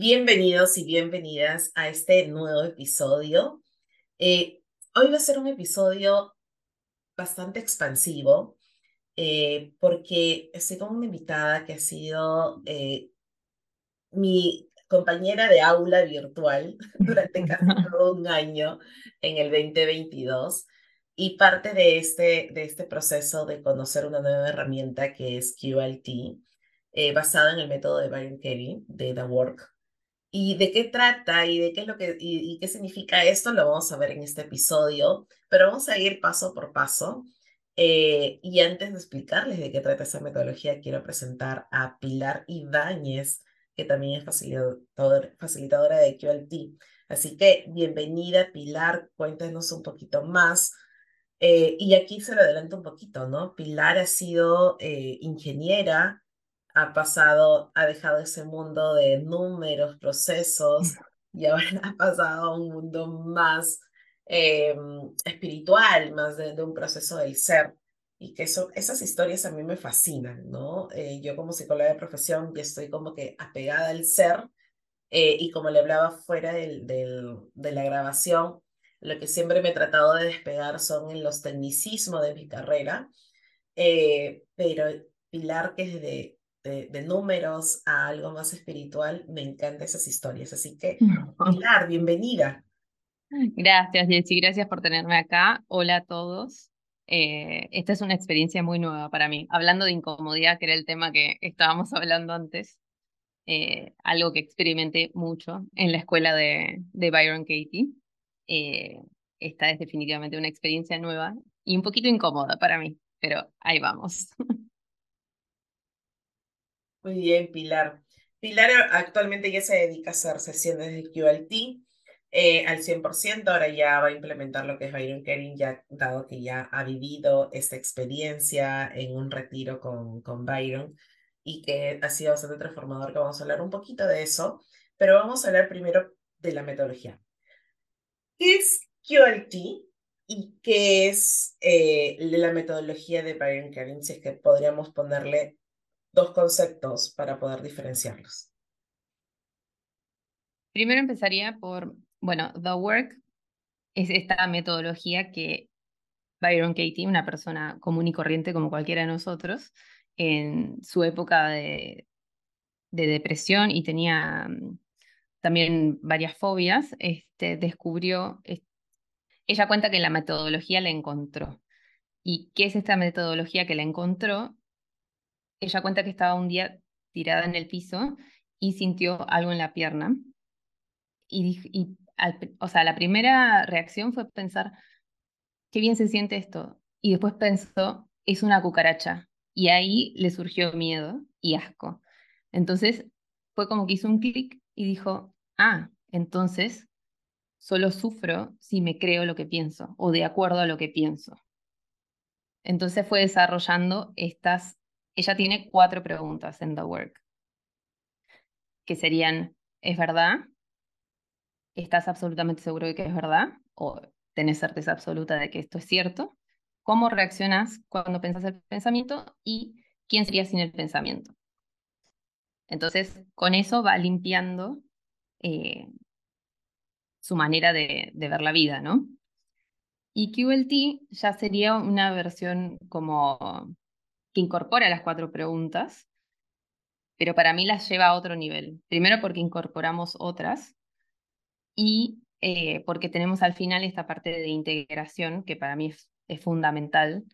Bienvenidos y bienvenidas a este nuevo episodio. Eh, hoy va a ser un episodio bastante expansivo eh, porque estoy con una invitada que ha sido eh, mi compañera de aula virtual durante casi todo un año en el 2022 y parte de este, de este proceso de conocer una nueva herramienta que es QLT, basada en el método de Byron Katie de The Work y de qué trata y de qué es lo que y, qué significa esto lo vamos a ver en este episodio, pero vamos a ir paso por paso. Eh, y antes de explicarles de qué trata esa metodología, quiero presentar a Pilar Ibáñez, que también es facilitador, facilitadora de QLT. Así que bienvenida, Pilar, cuéntanos un poquito más. Eh, y aquí se lo adelanto un poquito, ¿no? Pilar ha sido eh, ingeniera, ha pasado, ha dejado ese mundo de números, procesos, y ahora ha pasado a un mundo más eh, espiritual, más de, un proceso del ser. Y que eso, esas historias a mí me fascinan, ¿no? Eh, yo como psicóloga de profesión ya estoy como que apegada al ser eh, y como le hablaba fuera del, del, de la grabación, lo que siempre me he tratado de despegar son en los tecnicismos de mi carrera, pero Pilar que es de de, números a algo más espiritual, me encantan esas historias. Así que, Pilar, bienvenida. Gracias, Jessy. Gracias por tenerme acá. Hola a todos. Eh, esta es una experiencia muy nueva para mí. Hablando de incomodidad, que era el tema que estábamos hablando antes, eh, algo que experimenté mucho en la escuela de, de Byron Katie. Eh, esta es definitivamente una experiencia nueva y un poquito incómoda para mí, pero ahí vamos. Muy bien, Pilar. Pilar actualmente ya se dedica a hacer sesiones de QLT eh, al 100%, ahora ya va a implementar lo que es Byron Kering, ya dado que ya ha vivido esta experiencia en un retiro con, con Byron y que ha sido bastante transformador, que vamos a hablar un poquito de eso, pero vamos a hablar primero de la metodología. ¿Qué es QLT y qué es eh, la metodología de Byron Kering? Si es que podríamos ponerle dos conceptos para poder diferenciarlos. Primero empezaría por, bueno, The Work es esta metodología que Byron Katie, una persona común y corriente como cualquiera de nosotros, en su época de, de depresión y tenía mm, también varias fobias, este, descubrió, ella cuenta que la metodología la encontró. ¿Y qué es esta metodología que la encontró? Ella cuenta que estaba un día tirada en el piso y sintió algo en la pierna. Y, o sea, la primera reacción fue pensar, qué bien se siente esto. Y después pensó, es una cucaracha. Y ahí le surgió miedo y asco. Entonces fue como que hizo un clic y dijo, ah, entonces solo sufro si me creo lo que pienso o de acuerdo a lo que pienso. Entonces fue desarrollando estas ella tiene cuatro preguntas en The Work, que serían, ¿es verdad? ¿Estás absolutamente seguro de que es verdad? ¿O tenés certeza absoluta de que esto es cierto? ¿Cómo reaccionas cuando pensás el pensamiento? ¿Y quién sería sin el pensamiento? Entonces, con eso va limpiando eh, su manera de, de, ver la vida, ¿no? Y QLT ya sería una versión como incorpora las cuatro preguntas, pero para mí las lleva a otro nivel. Primero porque incorporamos otras y eh, porque tenemos al final esta parte de integración que para mí es, es fundamental,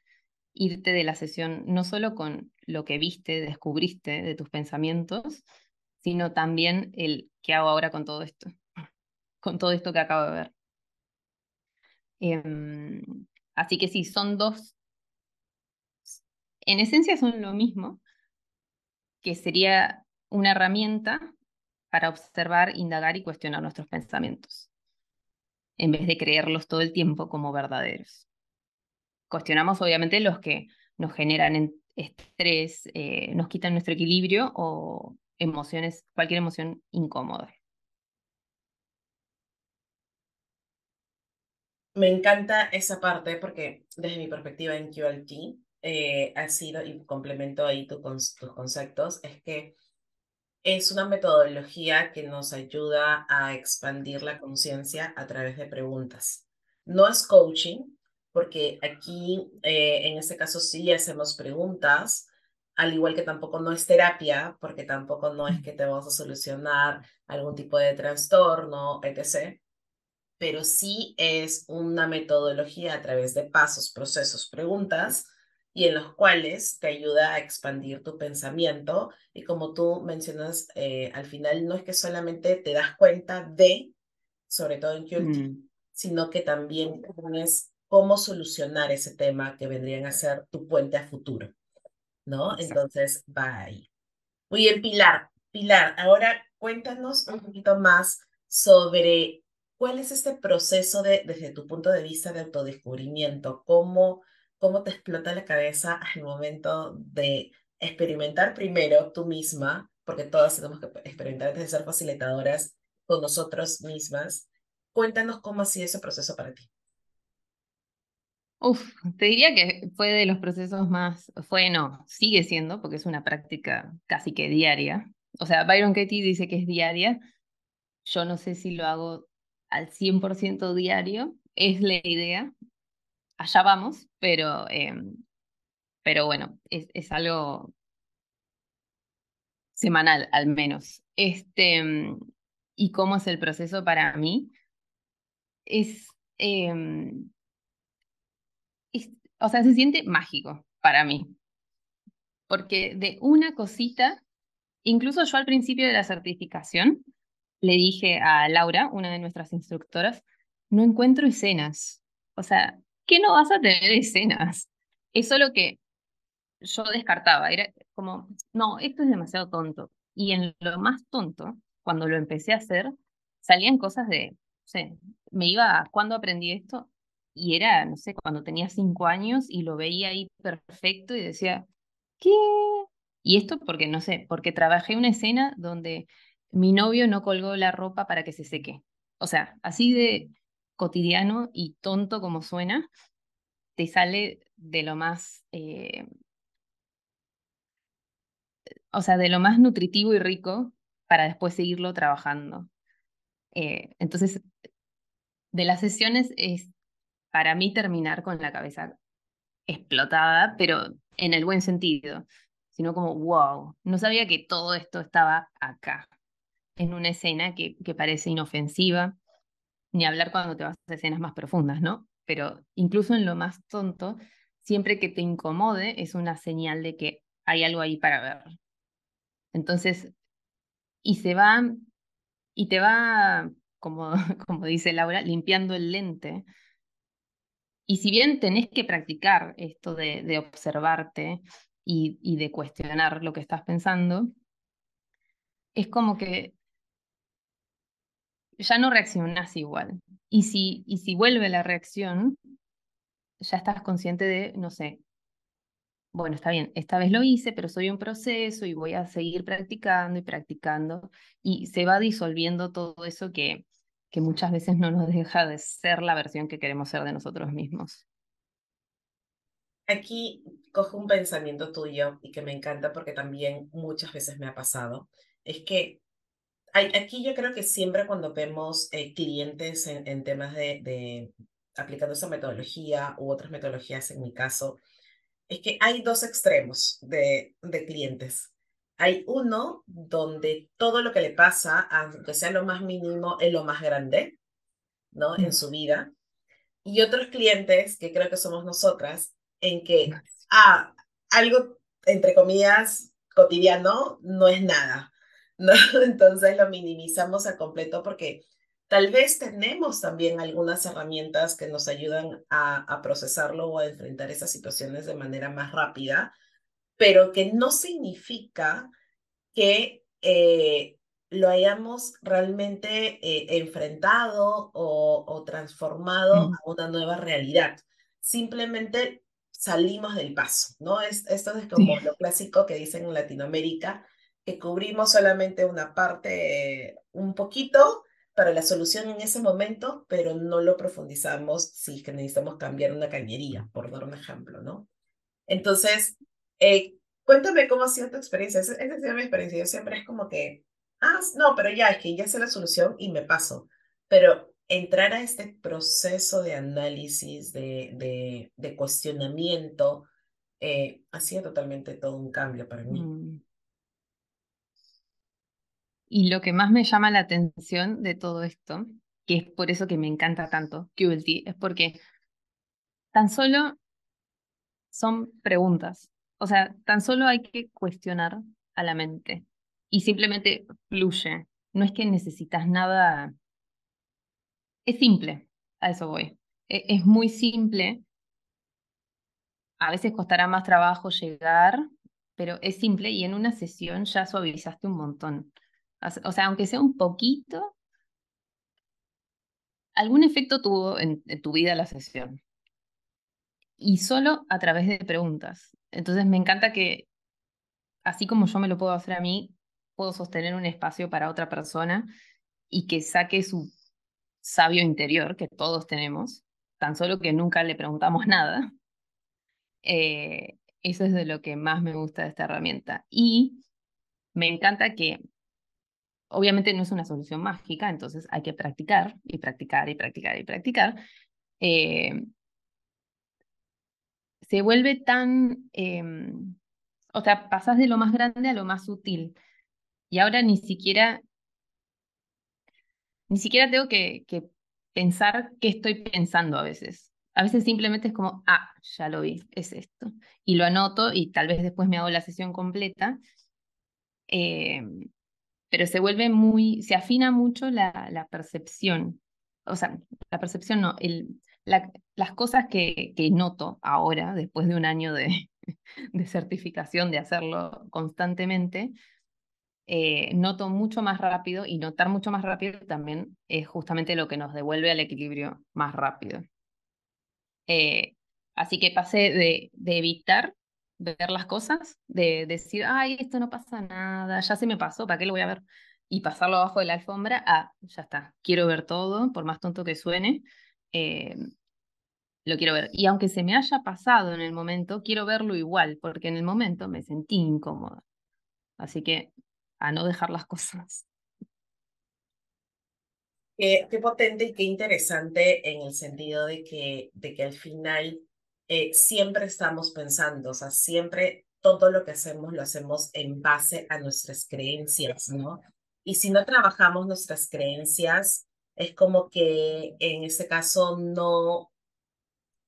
irte de la sesión no solo con lo que viste, descubriste de tus pensamientos, sino también el qué hago ahora con todo esto, con todo esto que acabo de ver. Em, así que sí, son dos en esencia son lo mismo, que sería una herramienta para observar, indagar y cuestionar nuestros pensamientos, en vez de creerlos todo el tiempo como verdaderos. Cuestionamos obviamente los que nos generan estrés, eh, nos quitan nuestro equilibrio o emociones, cualquier emoción incómoda. Me encanta esa parte porque desde mi perspectiva en QLT, eh, ha sido, y complemento ahí tus conceptos, es que es una metodología que nos ayuda a expandir la conciencia a través de preguntas. No es coaching, porque aquí, eh, en este caso, sí hacemos preguntas, al igual que tampoco no es terapia, porque tampoco no es que te vamos a solucionar algún tipo de trastorno, etc. Pero sí es una metodología a través de pasos, procesos, preguntas, y en los cuales te ayuda a expandir tu pensamiento. Y como tú mencionas, eh, al final no es que solamente te das cuenta de, sobre todo en QLT, mm. sino que también tienes cómo solucionar ese tema que vendrían a ser tu puente a futuro. ¿No? Entonces, va ahí. Muy bien, Pilar. Pilar, ahora cuéntanos un poquito más sobre cuál es este proceso de, desde tu punto de vista de autodescubrimiento, cómo cómo te explota la cabeza al momento de experimentar primero tú misma, porque todas tenemos que experimentar antes de ser facilitadoras con nosotros mismas. Cuéntanos cómo ha sido ese proceso para ti. Uf, te diría que fue de los procesos más, fue no, sigue siendo, porque es una práctica casi que diaria. O sea, Byron Katie dice que es diaria. Yo no sé si lo hago al 100% diario, es la idea, allá vamos, pero, em, pero bueno, es, algo semanal al menos. Este, em, ¿Y cómo es el proceso para mí? Es, em, es, o sea, se siente mágico para mí, porque de una cosita, incluso yo al principio de la certificación, le dije a Laura, una de nuestras instructoras, no encuentro escenas. O sea, que no vas a tener escenas. Es solo que yo descartaba, era como, no, esto es demasiado tonto. Y en lo más tonto, cuando lo empecé a hacer, salían cosas de, no sé, me iba a cuando aprendí esto y era, no sé, cuando tenía cinco años y lo veía ahí perfecto y decía, ¿qué? Y esto porque, no sé, porque trabajé una escena donde mi novio no colgó la ropa para que se seque. O sea, así de cotidiano y tonto como suena, te sale de lo más, eh, o sea, de lo más nutritivo y rico para después seguirlo trabajando. Eh, entonces, de las sesiones es para mí terminar con la cabeza explotada, pero en el buen sentido, sino como, wow, no sabía que todo esto estaba acá, en una escena que, que parece inofensiva, ni hablar cuando te vas a escenas más profundas, ¿no? Pero incluso en lo más tonto, siempre que te incomode es una señal de que hay algo ahí para ver. Entonces, y se va, y te va, como, como dice Laura, limpiando el lente. Y si bien tenés que practicar esto de, de observarte y, y de cuestionar lo que estás pensando, es como que ya no reaccionas igual. Y si, y si vuelve la reacción, ya estás consciente de, no sé, bueno, está bien, esta vez lo hice, pero soy un proceso y voy a seguir practicando y practicando. Y se va disolviendo todo eso que, que muchas veces no nos deja de ser la versión que queremos ser de nosotros mismos. Aquí cojo un pensamiento tuyo y que me encanta porque también muchas veces me ha pasado. Es que aquí yo creo que siempre cuando vemos eh, clientes en, temas de, aplicando esa metodología u otras metodologías en mi caso, es que hay dos extremos de, de clientes. Hay uno donde todo lo que le pasa, aunque sea lo más mínimo, es lo más grande, ¿no? En su vida. Y otros clientes, que creo que somos nosotras, en que, ah, algo, entre comillas, cotidiano, no es nada. ¿No? Entonces lo minimizamos a completo porque tal vez tenemos también algunas herramientas que nos ayudan a, procesarlo o a enfrentar esas situaciones de manera más rápida, pero que no significa que eh, lo hayamos realmente eh, enfrentado o, transformado a una nueva realidad. Simplemente salimos del paso, ¿no? Es, esto es como lo clásico que dicen en Latinoamérica, que cubrimos solamente una parte, un poquito, para la solución en ese momento, pero no lo profundizamos si es que necesitamos cambiar una cañería, por dar un ejemplo, ¿no? Entonces, eh, Cuéntame cómo ha sido tu experiencia. Esa, esa ha sido mi experiencia. Yo siempre es como que, ah, no, pero ya, es que ya sé la solución y me paso. Pero entrar a este proceso de análisis, de, de, de cuestionamiento, eh, ha sido totalmente todo un cambio para mí. Mm. Y lo que más me llama la atención de todo esto, que es por eso que me encanta tanto QLT, es porque tan solo son preguntas. O sea, tan solo hay que cuestionar a la mente y simplemente fluye. No es que necesitas nada. Es simple, a eso voy. E, es muy simple. A veces costará más trabajo llegar, pero es simple y en una sesión ya suavizaste un montón. O sea, aunque sea un poquito, algún efecto tuvo en, tu vida la sesión. Y solo a través de preguntas. Entonces me encanta que, así como yo me lo puedo hacer a mí, puedo sostener un espacio para otra persona y que saque su sabio interior que todos tenemos, tan solo que nunca le preguntamos nada. Eh, eso es de lo que más me gusta de esta herramienta. Y me encanta que obviamente no es una solución mágica, entonces hay que practicar y practicar y practicar y practicar. Eh, se vuelve tan, em, o sea, pasas de lo más grande a lo más sutil. Y ahora ni siquiera, ni siquiera tengo que, que pensar qué estoy pensando a veces. A veces simplemente es como, ah, ya lo vi, es esto. Y lo anoto y tal vez después me hago la sesión completa. Eh, pero se vuelve muy, se afina mucho la, percepción. O sea, la percepción no, el, las cosas que, noto ahora, después de un año de, de certificación, de hacerlo constantemente, eh, noto mucho más rápido y notar mucho más rápido también es justamente lo que nos devuelve al equilibrio más rápido. Eh, así que pasé de evitar ver las cosas, de decir, ay, esto no pasa nada, ya se me pasó, ¿para qué lo voy a ver? Y pasarlo abajo de la alfombra, ah, ya está, quiero ver todo, por más tonto que suene, eh, lo quiero ver. Y aunque se me haya pasado en el momento, quiero verlo igual, porque en el momento me sentí incómoda. Así que a no dejar las cosas. Qué, qué potente y qué interesante en el sentido de que, de que al final eh, siempre estamos pensando, o sea, siempre todo lo que hacemos lo hacemos en base a nuestras creencias, ¿no? Y si no trabajamos nuestras creencias, es como que en este caso no,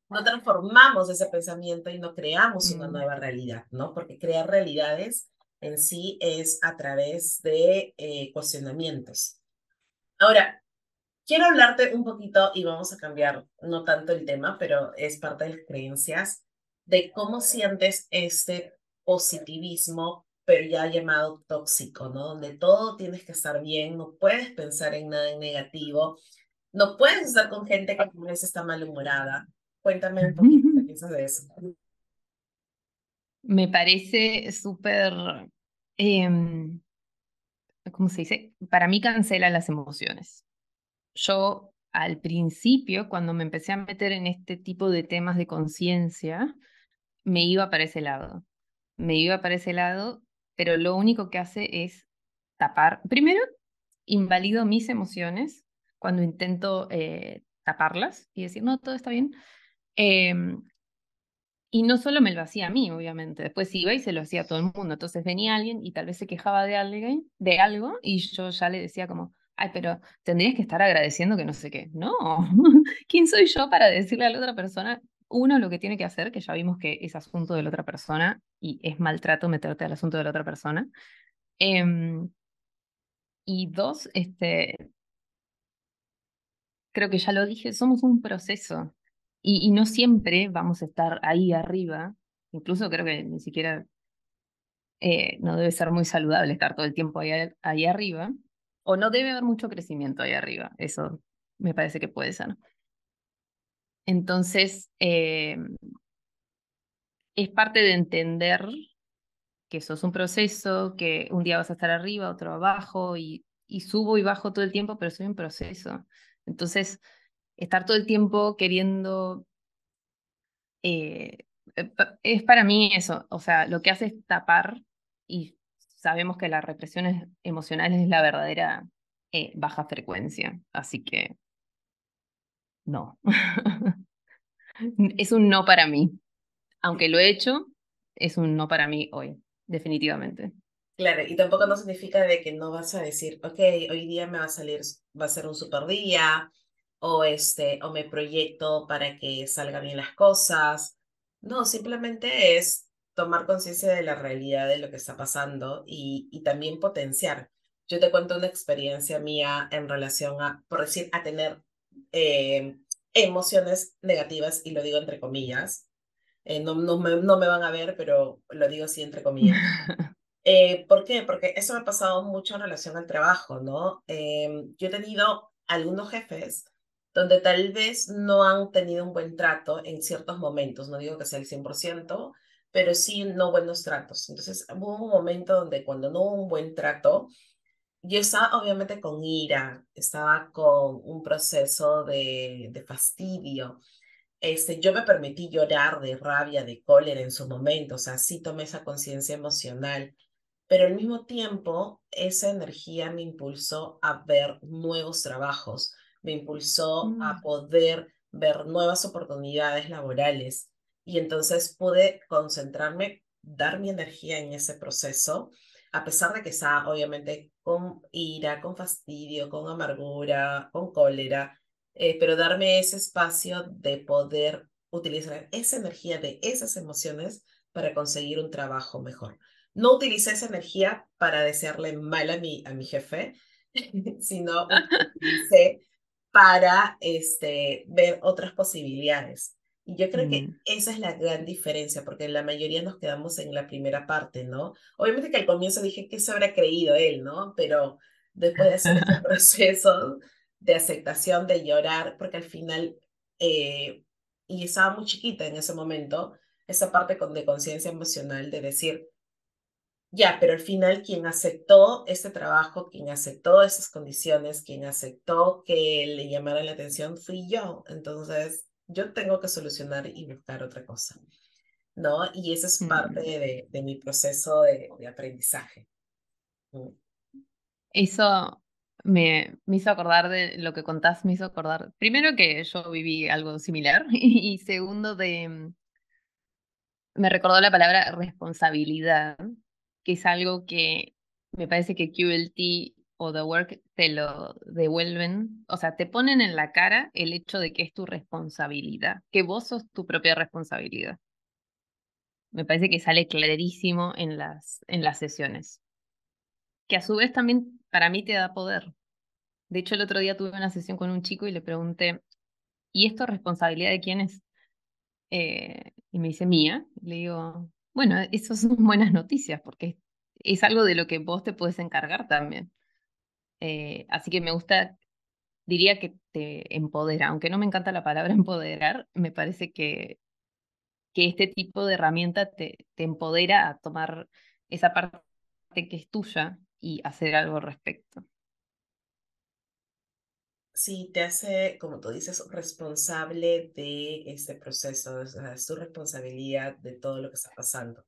no transformamos ese pensamiento y no creamos una mm. nueva realidad, ¿no? Porque crear realidades en sí es a través de eh, cuestionamientos. Ahora, Quiero hablarte un poquito y vamos a cambiar, no tanto el tema, pero es parte de las creencias, de cómo sientes este positivismo, pero ya llamado tóxico, ¿no? Donde todo tienes que estar bien, no puedes pensar en nada en negativo, no puedes estar con gente que a veces está malhumorada. Cuéntame un poquito qué piensas de eso. Me parece súper, em, ¿cómo se dice? Para mí cancela las emociones yo al principio, cuando me empecé a meter en este tipo de temas de conciencia, me iba para ese lado. Me iba para ese lado, pero lo único que hace es tapar. Primero, invalido mis emociones cuando intento eh, taparlas y decir, no, todo está bien. Em, y no solo me lo hacía a mí, obviamente, después iba y se lo hacía a todo el mundo. Entonces venía alguien y tal vez se quejaba de, alguien, de algo y yo ya le decía como, ay, pero tendrías que estar agradeciendo que no sé qué. No, ¿quién soy yo para decirle a la otra persona? Uno, lo que tiene que hacer, que ya vimos que es asunto de la otra persona y es maltrato meterte al asunto de la otra persona. Em, y dos, este, creo que ya lo dije, somos un proceso y, no siempre vamos a estar ahí arriba. Incluso creo que ni siquiera eh, no debe ser muy saludable estar todo el tiempo ahí, ahí arriba o no debe haber mucho crecimiento ahí arriba. Eso me parece que puede ser. Entonces, eh, es parte de entender que eso es un proceso, que un día vas a estar arriba, otro abajo, y, y subo y bajo todo el tiempo, pero soy un proceso. Entonces, estar todo el tiempo queriendo eh, eh, es para mí eso, o sea, lo que hace es tapar y sabemos que la represión emocional es la verdadera eh, baja frecuencia, así que no. es un no para mí. Aunque lo he hecho, es un no para mí hoy, definitivamente. Claro, y tampoco no significa de que no vas a decir, ok, hoy día me va a salir, va a ser un super día, o este, o me proyecto para que salgan bien las cosas. No, simplemente es tomar conciencia de la realidad de lo que está pasando y, y también potenciar. Yo te cuento una experiencia mía en relación a, por decir, a tener eh, emociones negativas, y lo digo entre comillas. Eh, no, no, me, no me van a ver, pero lo digo así entre comillas. Eh, ¿Por qué? Porque eso me ha pasado mucho en relación al trabajo, ¿no? Em, yo he tenido algunos jefes donde tal vez no han tenido un buen trato en ciertos momentos, no digo que sea el 100%, pero sí no buenos tratos. Entonces hubo un momento donde cuando no hubo un buen trato, yo estaba obviamente con ira, estaba con un proceso de, de fastidio. Este, yo me permití llorar de rabia, de cólera en su momento, o sea, sí tomé esa conciencia emocional, pero al mismo tiempo esa energía me impulsó a ver nuevos trabajos, me impulsó a Mm. poder ver nuevas oportunidades laborales y entonces pude concentrarme, dar mi energía en ese proceso, a pesar de que estaba obviamente con ira, con fastidio, con amargura, con cólera, eh, pero darme ese espacio de poder utilizar esa energía de esas emociones para conseguir un trabajo mejor. No utilicé esa energía para desearle mal a mi, a mi jefe, sino utilicé para este, ver otras posibilidades. Y yo creo que Mm. esa es la gran diferencia, porque la mayoría nos quedamos en la primera parte, ¿no? Obviamente que al comienzo dije que se habrá creído él, ¿no? Pero después de hacer ese proceso de aceptación, de llorar, porque al final, eh, y estaba muy chiquita en ese momento, esa parte con, de conciencia emocional de decir, ya, pero al final quien aceptó este trabajo, quien aceptó esas condiciones, quien aceptó que le llamara la atención fui yo. Entonces, yo tengo que solucionar y buscar otra cosa, ¿no? Y eso es parte Mm. de, de mi proceso de, de aprendizaje. Mm. Eso me, me hizo acordar de lo que contás, me hizo acordar, primero que yo viví algo similar y, segundo de, me recordó la palabra responsabilidad, que es algo que me parece que QLT o The Work te lo devuelven, o sea, te ponen en la cara el hecho de que es tu responsabilidad, que vos sos tu propia responsabilidad. Me parece que sale clarísimo en las, en las sesiones. Que a su vez también para mí te da poder. De hecho, el otro día tuve una sesión con un chico y le pregunté, ¿y esto es responsabilidad de quién es? Eh, y me dice, mía. Le digo, bueno, eso son buenas noticias porque es algo de lo que vos te puedes encargar también. Eh, así que me gusta, diría que te empodera, aunque no me encanta la palabra empoderar, me parece que, que este tipo de herramienta te, te empodera a tomar esa parte que es tuya y hacer algo al respecto. Sí, te hace, como tú dices, responsable de este proceso, es tu responsabilidad de todo lo que está pasando.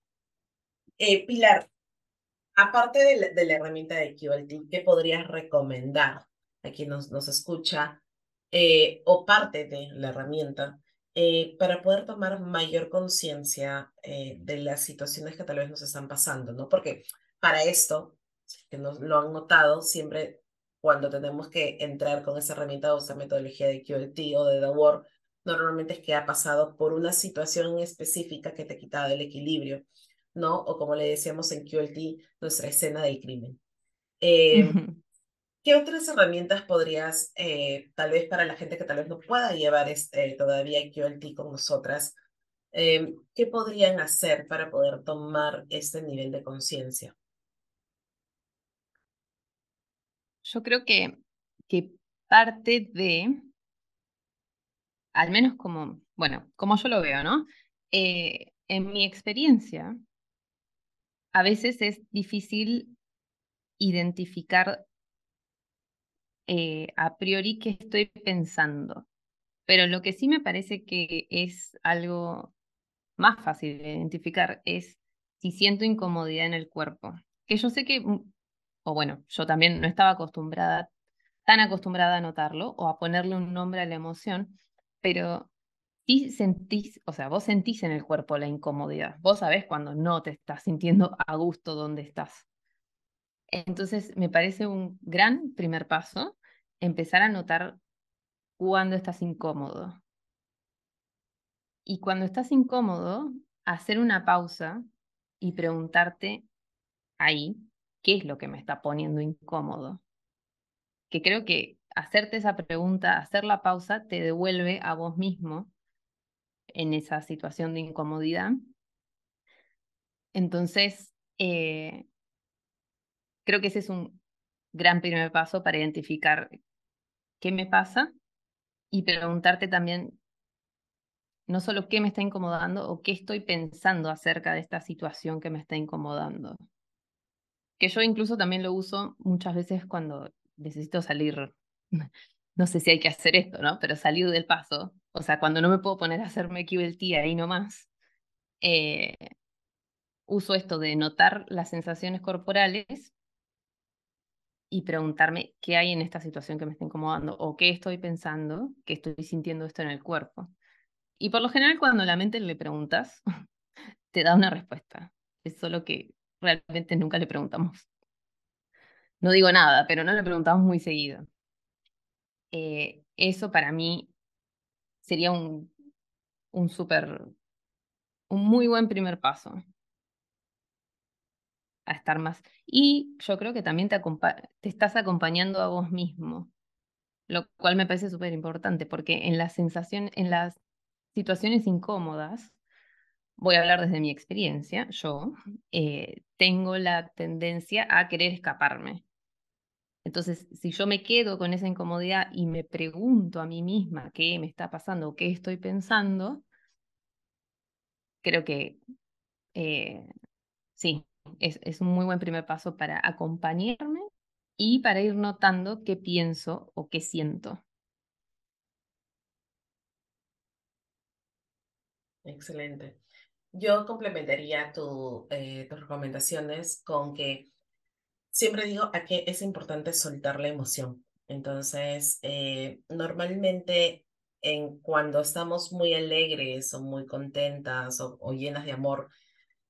Eh, Pilar, aparte de la, herramienta de QLT, ¿qué podrías recomendar a quien nos, nos escucha eh, o parte de la herramienta eh, para poder tomar mayor conciencia eh, de las situaciones que tal vez nos están pasando, ¿no? Porque para esto, que nos lo han notado, siempre cuando tenemos que entrar con esa herramienta o esa metodología de QLT o de The Work, normalmente es que ha pasado por una situación específica que te ha quitado el equilibrio, ¿no? O como le decíamos en QLT, nuestra escena del crimen. Eh, ¿Qué otras herramientas podrías, eh, tal vez para la gente que tal vez no pueda llevar este, todavía QLT con nosotras, eh, qué podrían hacer para poder tomar este nivel de conciencia? Yo creo que, que parte de, al menos como, bueno, como yo lo veo, ¿no? Eh, en mi experiencia, a veces es difícil identificar eh, a priori qué estoy pensando, pero lo que sí me parece que es algo más fácil de identificar es si siento incomodidad en el cuerpo. Que yo sé que, mm, o bueno, yo también no estaba acostumbrada, tan acostumbrada a notarlo o a ponerle un nombre a la emoción, pero sentís, o sea, vos sentís en el cuerpo la incomodidad. Vos sabés cuando no te estás sintiendo a gusto donde estás. Entonces, me parece un gran primer paso empezar a notar cuando estás incómodo. Y cuando estás incómodo, hacer una pausa y preguntarte ahí, ¿qué es lo que me está poniendo incómodo? Que creo que hacerte esa pregunta, hacer la pausa, te devuelve a vos mismo en esa situación de incomodidad. Entonces, eh, creo que ese es un gran primer paso para identificar qué me pasa y preguntarte también no solo qué me está incomodando o qué estoy pensando acerca de esta situación que me está incomodando. Que yo incluso también lo uso muchas veces cuando necesito salir, no sé si hay que hacer esto, ¿no? Pero salir del paso, o sea, cuando no me puedo poner a hacerme QLT ahí nomás, eh, uso esto de notar las sensaciones corporales y preguntarme qué hay en esta situación que me está incomodando o qué estoy pensando, que estoy sintiendo esto en el cuerpo. Y por lo general cuando la mente le preguntas, te da una respuesta. Es solo que realmente nunca le preguntamos. No digo nada, pero no le preguntamos muy seguido. Eh, eso para mí sería un, un súper, un muy buen primer paso a estar más. Y yo creo que también te, estás acompañando a vos mismo, lo cual me parece súper importante, porque en las sensaciones, en las situaciones incómodas, voy a hablar desde mi experiencia, yo eh, tengo la tendencia a querer escaparme. Entonces, si yo me quedo con esa incomodidad y me pregunto a mí misma qué me está pasando, qué estoy pensando, creo que eh, sí, es, un muy buen primer paso para acompañarme y para ir notando qué pienso o qué siento. Excelente. Yo complementaría eh, tus recomendaciones con que siempre digo a que es importante soltar la emoción. Entonces, eh, normalmente en cuando estamos muy alegres o muy contentas o llenas de amor,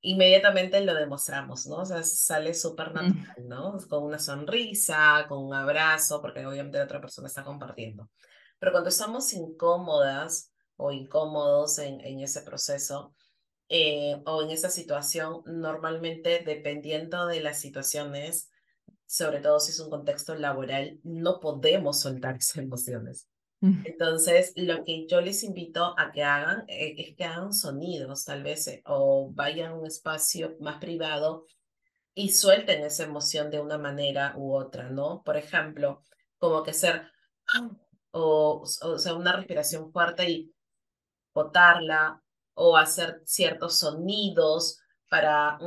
inmediatamente lo demostramos, ¿no? O sea, sale súper natural, ¿no? Con una sonrisa, con un abrazo, porque obviamente la otra persona está compartiendo. Pero cuando estamos incómodas o incómodos en, en ese proceso eh, o en esa situación, normalmente dependiendo de las situaciones, sobre todo si es un contexto laboral, no podemos soltar esas emociones. Entonces, lo que yo les invito a que hagan eh, es que hagan sonidos, tal vez, eh, o vayan a un espacio más privado y suelten esa emoción de una manera u otra, ¿no? Por ejemplo, como que ser, o, o sea, una respiración fuerte y botarla, o hacer ciertos sonidos para,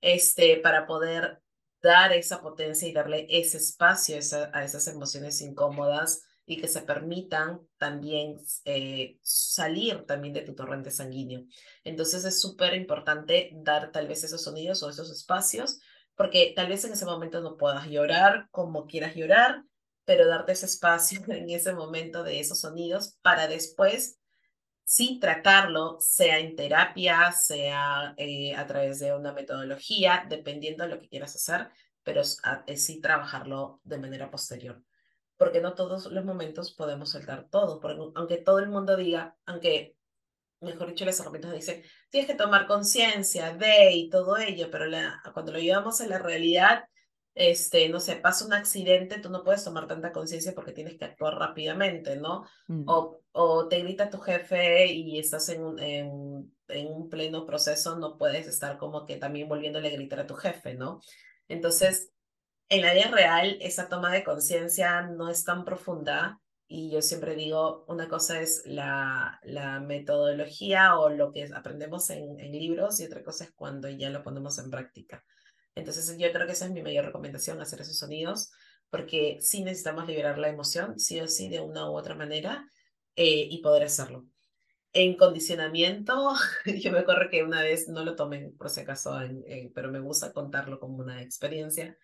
este, para poder dar esa potencia y darle ese espacio a esas emociones incómodas y que se permitan también eh, salir también de tu torrente sanguíneo. Entonces es súper importante dar tal vez esos sonidos o esos espacios, porque tal vez en ese momento no puedas llorar como quieras llorar, pero darte ese espacio en ese momento de esos sonidos para después sí tratarlo, sea en terapia, sea eh, a través de una metodología, dependiendo de lo que quieras hacer, pero sí trabajarlo de manera posterior porque no todos los momentos podemos soltar todo, porque aunque todo el mundo diga, aunque, mejor dicho, las herramientas dicen, tienes que tomar conciencia de y todo ello, pero cuando lo llevamos a la realidad, este, no sé, pasa un accidente, tú no puedes tomar tanta conciencia porque tienes que actuar rápidamente, ¿no? Mm. O, o te grita tu jefe y estás en un, en, en un pleno proceso, no puedes estar como que también volviéndole a gritar a tu jefe, ¿no? Entonces, en la vida real esa toma de conciencia no es tan profunda y yo siempre digo, una cosa es la, la metodología o lo que aprendemos en, en, libros y otra cosa es cuando ya lo ponemos en práctica. Entonces yo creo que esa es mi mayor recomendación, hacer esos sonidos, porque sí necesitamos liberar la emoción, sí o sí, de una u otra manera, eh, y poder hacerlo. En condicionamiento, yo me acuerdo que una vez, no lo tomé por si acaso, pero me gusta contarlo como una experiencia.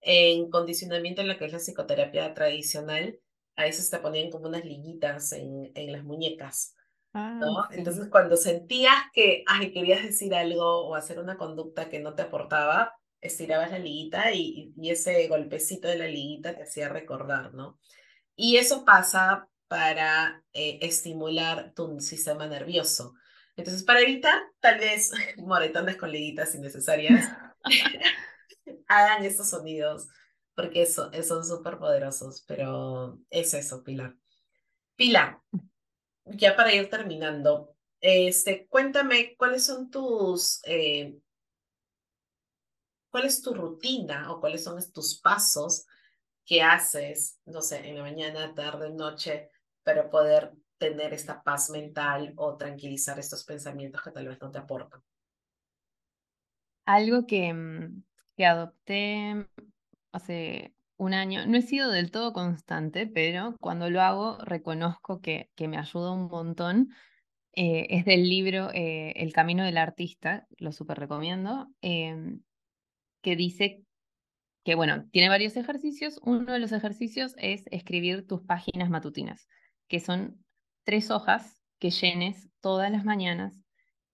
En condicionamiento en lo que es la psicoterapia tradicional, a veces te ponían como unas liguitas en, en las muñecas. Ah, ¿no? sí. Entonces, cuando sentías que ay, querías decir algo o hacer una conducta que no te aportaba, estirabas la liguita y, y ese golpecito de la liguita te hacía recordar, ¿no? Y eso pasa para eh, estimular tu sistema nervioso. Entonces, para evitar tal vez moretones con liguitas innecesarias, hagan estos sonidos, porque eso, son súper poderosos, pero es eso, Pilar. Pilar, ya para ir terminando, este, cuéntame cuáles son tus, eh, cuál es tu rutina o cuáles son tus pasos que haces, no sé, en la mañana, tarde, noche, para poder tener esta paz mental o tranquilizar estos pensamientos que tal vez no te aportan. Algo que, mm, que adopté hace un año, no he sido del todo constante, pero cuando lo hago reconozco que, que me ayuda un montón. Eh, es del libro eh, El Camino del Artista, lo súper recomiendo, em, que dice que, bueno, tiene varios ejercicios. Uno de los ejercicios es escribir tus páginas matutinas, que son tres hojas que llenes todas las mañanas,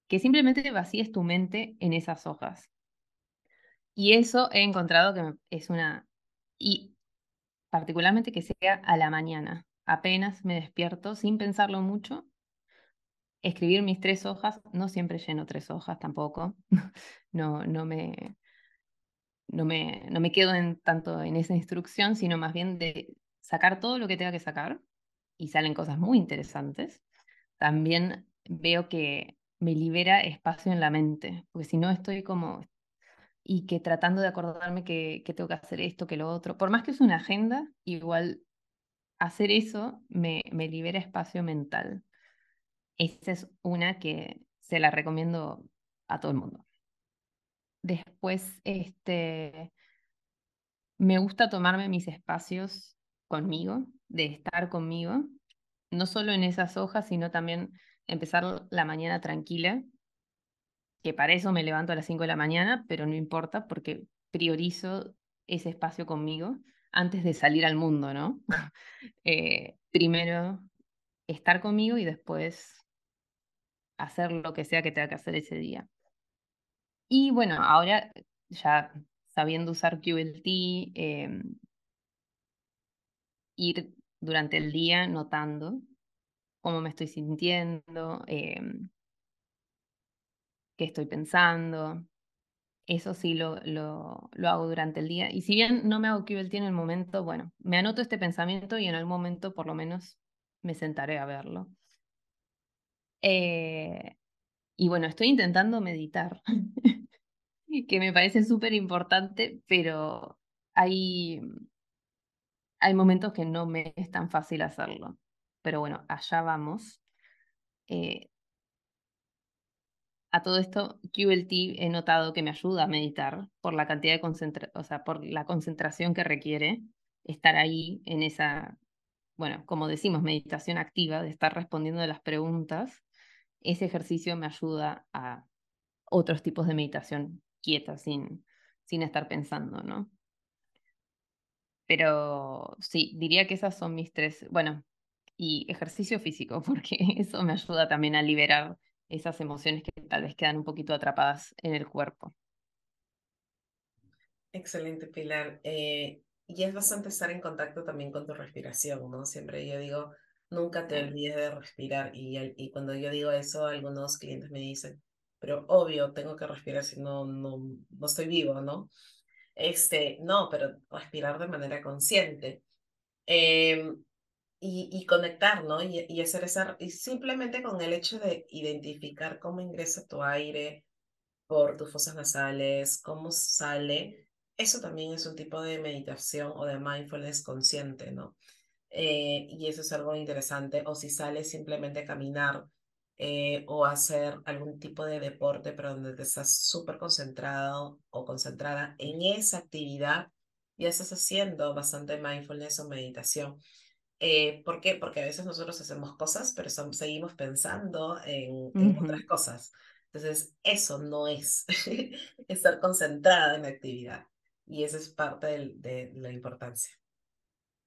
que simplemente vacíes tu mente en esas hojas. Y eso he encontrado que es una... Y particularmente que sea a la mañana, apenas me despierto sin pensarlo mucho, escribir mis tres hojas, no siempre lleno tres hojas tampoco, no, no me, no me, no me quedo en, tanto en esa instrucción, sino más bien de sacar todo lo que tenga que sacar y salen cosas muy interesantes. También veo que me libera espacio en la mente, porque si no estoy como y que tratando de acordarme que, que, tengo que hacer esto, que lo otro, por más que es una agenda, igual hacer eso me, me libera espacio mental. Esa es una que se la recomiendo a todo el mundo. Después, este, me gusta tomarme mis espacios conmigo, de estar conmigo, no solo en esas hojas, sino también empezar la mañana tranquila, que para eso me levanto a las 5 de la mañana, pero no importa porque priorizo ese espacio conmigo antes de salir al mundo, ¿no? eh, primero estar conmigo y después hacer lo que sea que tenga que hacer ese día. Y bueno, ahora ya sabiendo usar QLT, eh, ir durante el día notando cómo me estoy sintiendo, eh, qué estoy pensando. Eso sí lo, lo, lo, hago durante el día. Y si bien no me hago QLT en el momento, bueno, me anoto este pensamiento y en algún momento por lo menos me sentaré a verlo. Eh, y bueno, estoy intentando meditar, que me parece súper importante, pero hay, hay momentos que no me es tan fácil hacerlo. Pero bueno, allá vamos. Eh, a todo esto, QLT he notado que me ayuda a meditar por la cantidad de concentración, o sea, por la concentración que requiere estar ahí en esa, bueno, como decimos, meditación activa, de estar respondiendo a las preguntas. Ese ejercicio me ayuda a otros tipos de meditación quieta, sin, sin estar pensando, ¿no? Pero sí, diría que esas son mis tres, bueno, y ejercicio físico, porque eso me ayuda también a liberar esas emociones que tal vez quedan un poquito atrapadas en el cuerpo. Excelente, Pilar. Eh, y es bastante estar en contacto también con tu respiración, ¿no? Siempre yo digo, nunca te olvides de respirar. Y, y cuando yo digo eso, algunos clientes me dicen, pero obvio, tengo que respirar si no, no, no estoy vivo, ¿no? Este, no, pero respirar de manera consciente. Eh, y, y, conectar, ¿no? Y, y, hacer esa, y simplemente con el hecho de identificar cómo ingresa tu aire por tus fosas nasales, cómo sale, eso también es un tipo de meditación o de mindfulness consciente, ¿no? Eh, y eso es algo interesante. O si sale simplemente caminar eh, o hacer algún tipo de deporte, pero donde te estás súper concentrado o concentrada en esa actividad, ya estás haciendo bastante mindfulness o meditación. Eh, ¿Por qué? Porque a veces nosotros hacemos cosas, pero seguimos pensando en, en otras cosas. Entonces, eso no es estar concentrada en la actividad. Y esa es parte de, de la importancia.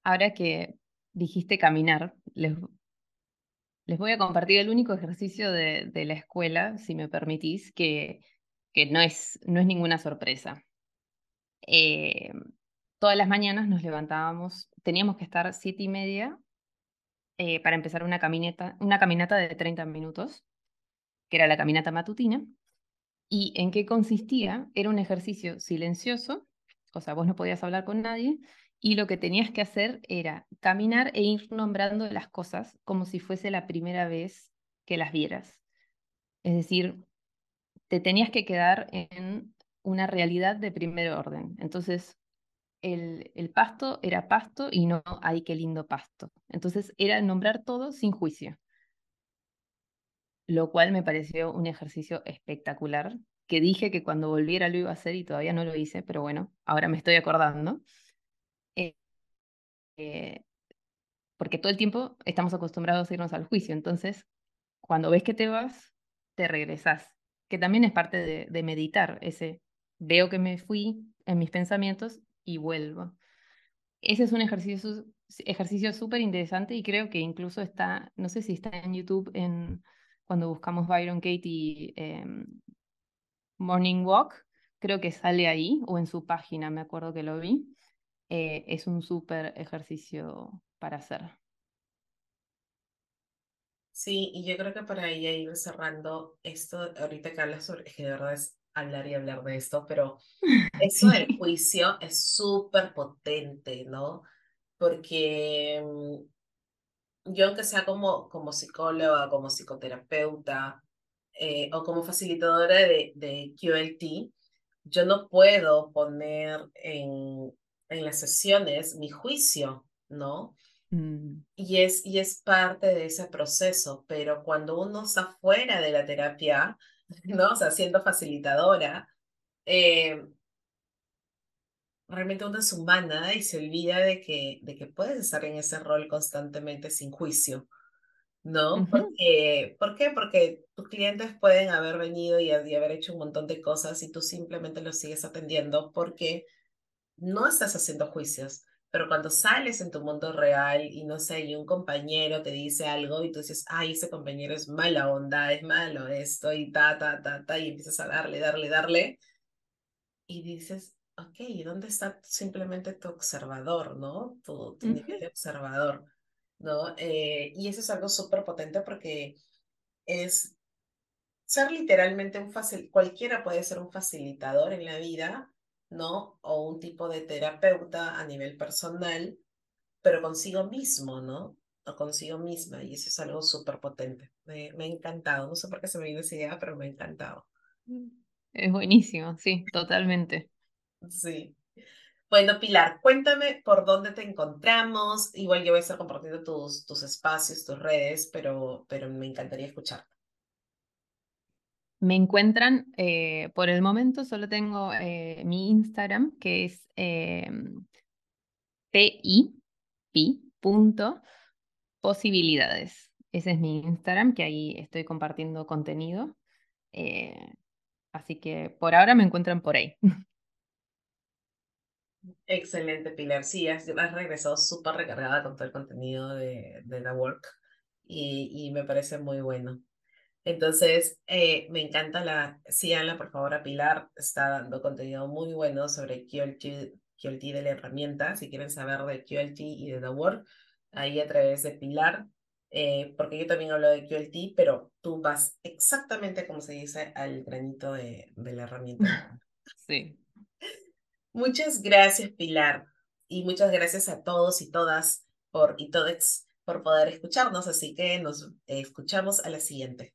Ahora que dijiste caminar, les, les voy a compartir el único ejercicio de, la escuela, si me permitís, que, que no, es, no es ninguna sorpresa. Eh, todas las mañanas nos levantábamos, teníamos que estar siete y media eh, para empezar una caminata, una caminata de 30 minutos, que era la caminata matutina. ¿Y en qué consistía? Era un ejercicio silencioso, o sea, vos no podías hablar con nadie, y lo que tenías que hacer era caminar e ir nombrando las cosas como si fuese la primera vez que las vieras. Es decir, te tenías que quedar en una realidad de primer orden. Entonces, el, pasto era pasto y no, ay, qué lindo pasto. Entonces, era nombrar todo sin juicio. Lo cual me pareció un ejercicio espectacular, que dije que cuando volviera lo iba a hacer y todavía no lo hice, pero bueno, ahora me estoy acordando. Porque todo el tiempo estamos acostumbrados a irnos al juicio, entonces, cuando ves que te vas, te regresas, que también es parte de, de meditar, ese veo que me fui en mis pensamientos y vuelvo. Ese es un ejercicio ejercicio súper interesante y creo que incluso está, no sé si está en YouTube en, cuando buscamos Byron Katie em, Morning Walk, creo que sale ahí o en su página, me acuerdo que lo vi. Eh, es un súper ejercicio para hacer. Sí, y yo creo que para ella ir cerrando esto, ahorita que hablas sobre, que de verdad es hablar y hablar de esto, pero eso del juicio es súper potente, ¿no? Porque mm, yo aunque sea como, como psicóloga, como psicoterapeuta eh, o como facilitadora de, de QLT, yo no puedo poner en, en las sesiones mi juicio, ¿no? Mm. Y, es, y es parte de ese proceso, pero cuando uno está fuera de la terapia, ¿no? O sea, siendo facilitadora, eh, realmente uno es humana y se olvida de que, de que puedes estar en ese rol constantemente sin juicio, ¿no? Porque, ¿Por qué? Porque tus clientes pueden haber venido y, y haber hecho un montón de cosas y tú simplemente los sigues atendiendo porque no estás haciendo juicios. Pero cuando sales en tu mundo real y no sé, y un compañero te dice algo y tú dices, ay, ese compañero es mala onda, es malo esto y ta, ta, ta, ta, y empiezas a darle, darle, darle. Y dices, ok, ¿dónde está simplemente tu observador, no? Tu, tu nivel de observador, ¿no? Eh, y eso es algo súper potente porque es ser literalmente un facil, cualquiera puede ser un facilitador en la vida ¿no? O un tipo de terapeuta a nivel personal, pero consigo mismo, ¿no? O consigo misma, y eso es algo súper potente. Me, me, ha encantado, no sé por qué se me vino esa idea, pero me ha encantado. Es buenísimo, sí, totalmente. Sí. Bueno, Pilar, cuéntame por dónde te encontramos. Igual yo voy a estar compartiendo tus, tus espacios, tus redes, pero, pero me encantaría escucharte. Me encuentran, eh, por el momento solo tengo eh, mi Instagram, que es eh, posibilidades. Ese es mi Instagram, que ahí estoy compartiendo contenido. Eh, así que por ahora me encuentran por ahí. Excelente, Pilar. Sí, has, has regresado súper recargada con todo el contenido de, de The Work y, y me parece muy bueno. Entonces, eh, me encanta la, síganla por favor a Pilar, está dando contenido muy bueno sobre QLT, QLT de la herramienta, si quieren saber de QLT y de The Work, ahí a través de Pilar, eh, porque yo también hablo de QLT, pero tú vas exactamente como se dice al granito de, de la herramienta. Sí. Muchas gracias, Pilar, y muchas gracias a todos y todas por, y todos por poder escucharnos, así que nos escuchamos a la siguiente.